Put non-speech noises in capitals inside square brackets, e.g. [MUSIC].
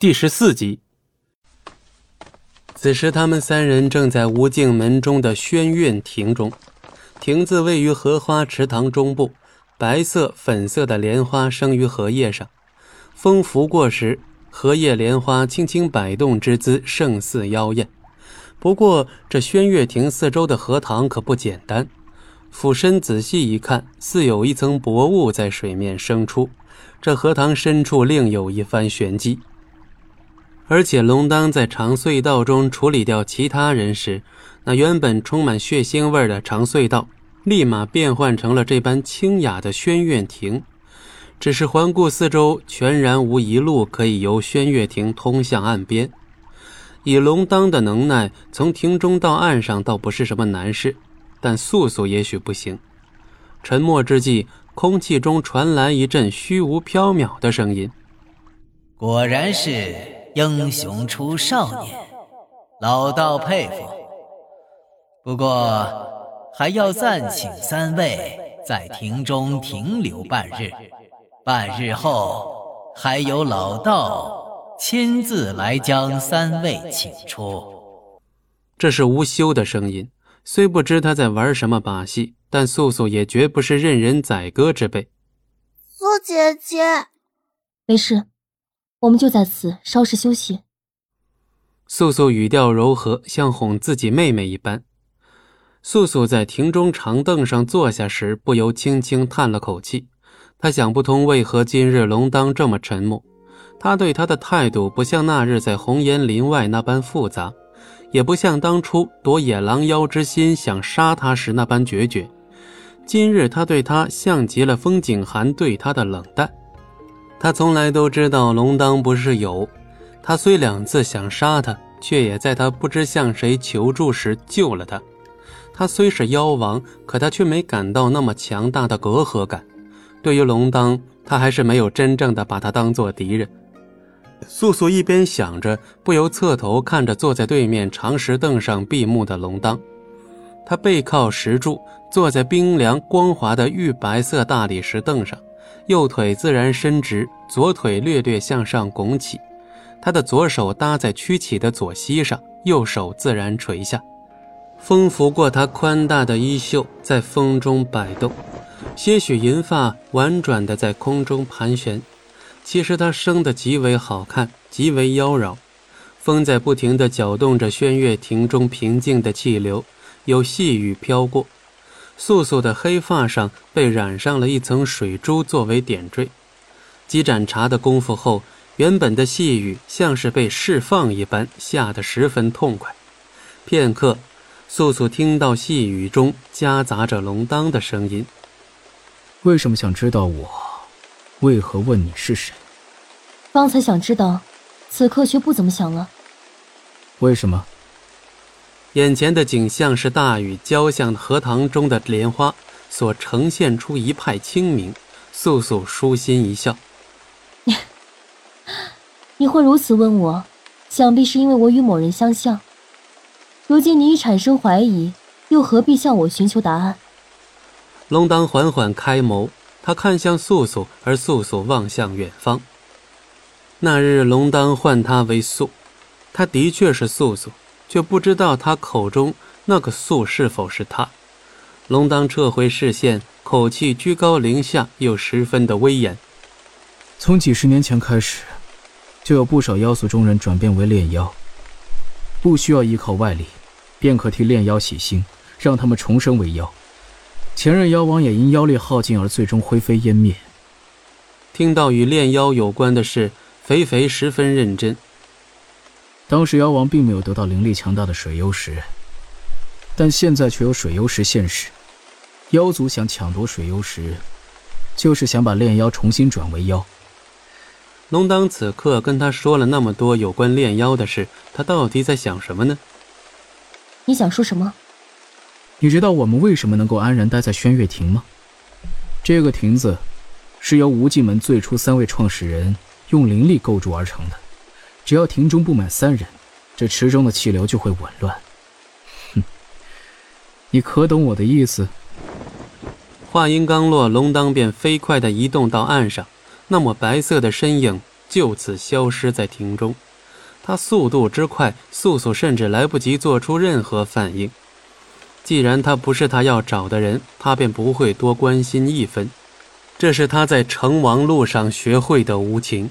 第十四集。此时，他们三人正在无尽门中的轩苑亭中。亭子位于荷花池塘中部，白色、粉色的莲花生于荷叶上。风拂过时，荷叶莲花轻轻摆动之姿，胜似妖艳。不过，这轩月亭四周的荷塘可不简单。俯身仔细一看，似有一层薄雾在水面生出。这荷塘深处另有一番玄机。而且，龙当在长隧道中处理掉其他人时，那原本充满血腥味的长隧道，立马变换成了这般清雅的轩月亭。只是环顾四周，全然无一路可以由轩月亭通向岸边。以龙当的能耐，从亭中到岸上倒不是什么难事，但素素也许不行。沉默之际，空气中传来一阵虚无缥缈的声音：“果然是。”英雄出少年，老道佩服。不过还要暂请三位在庭中停留半日，半日后还有老道亲自来将三位请出。这是无休的声音，虽不知他在玩什么把戏，但素素也绝不是任人宰割之辈。素姐姐，没事。我们就在此稍事休息。素素语调柔和，像哄自己妹妹一般。素素在亭中长凳上坐下时，不由轻轻叹了口气。她想不通为何今日龙当这么沉默。他对她的态度不像那日在红岩林外那般复杂，也不像当初夺野狼妖之心想杀他时那般决绝。今日他对她像极了风景寒对他的冷淡。他从来都知道龙当不是有，他虽两次想杀他，却也在他不知向谁求助时救了他。他虽是妖王，可他却没感到那么强大的隔阂感。对于龙当，他还是没有真正的把他当做敌人。素素一边想着，不由侧头看着坐在对面长石凳上闭目的龙当。他背靠石柱，坐在冰凉光滑的玉白色大理石凳上。右腿自然伸直，左腿略略向上拱起，他的左手搭在曲起的左膝上，右手自然垂下。风拂过他宽大的衣袖，在风中摆动，些许银发婉转地在空中盘旋。其实他生得极为好看，极为妖娆。风在不停地搅动着轩月亭中平静的气流，有细雨飘过。素素的黑发上被染上了一层水珠作为点缀，几盏茶的功夫后，原本的细雨像是被释放一般，下得十分痛快。片刻，素素听到细雨中夹杂着龙当的声音：“为什么想知道我？为何问你是谁？方才想知道，此刻却不怎么想了。为什么？”眼前的景象是大雨浇向荷塘中的莲花所呈现出一派清明。素素舒心一笑：“ [LAUGHS] 你会如此问我，想必是因为我与某人相像。如今你已产生怀疑，又何必向我寻求答案？”龙当缓缓开眸，他看向素素，而素素望向远方。那日龙当唤他为素，他的确是素素。却不知道他口中那个素是否是他。龙当撤回视线，口气居高临下，又十分的威严。从几十年前开始，就有不少妖族中人转变为炼妖，不需要依靠外力，便可替炼妖洗心，让他们重生为妖。前任妖王也因妖力耗尽而最终灰飞烟灭。听到与炼妖有关的事，肥肥十分认真。当时妖王并没有得到灵力强大的水幽石，但现在却有水幽石现世。妖族想抢夺水幽石，就是想把炼妖重新转为妖。龙当此刻跟他说了那么多有关炼妖的事，他到底在想什么呢？你想说什么？你知道我们为什么能够安然待在轩月亭吗？这个亭子是由无尽门最初三位创始人用灵力构筑而成的。只要庭中不满三人，这池中的气流就会紊乱。哼，你可懂我的意思？话音刚落，龙当便飞快地移动到岸上，那抹白色的身影就此消失在庭中。他速度之快，素素甚至来不及做出任何反应。既然他不是他要找的人，他便不会多关心一分。这是他在成王路上学会的无情。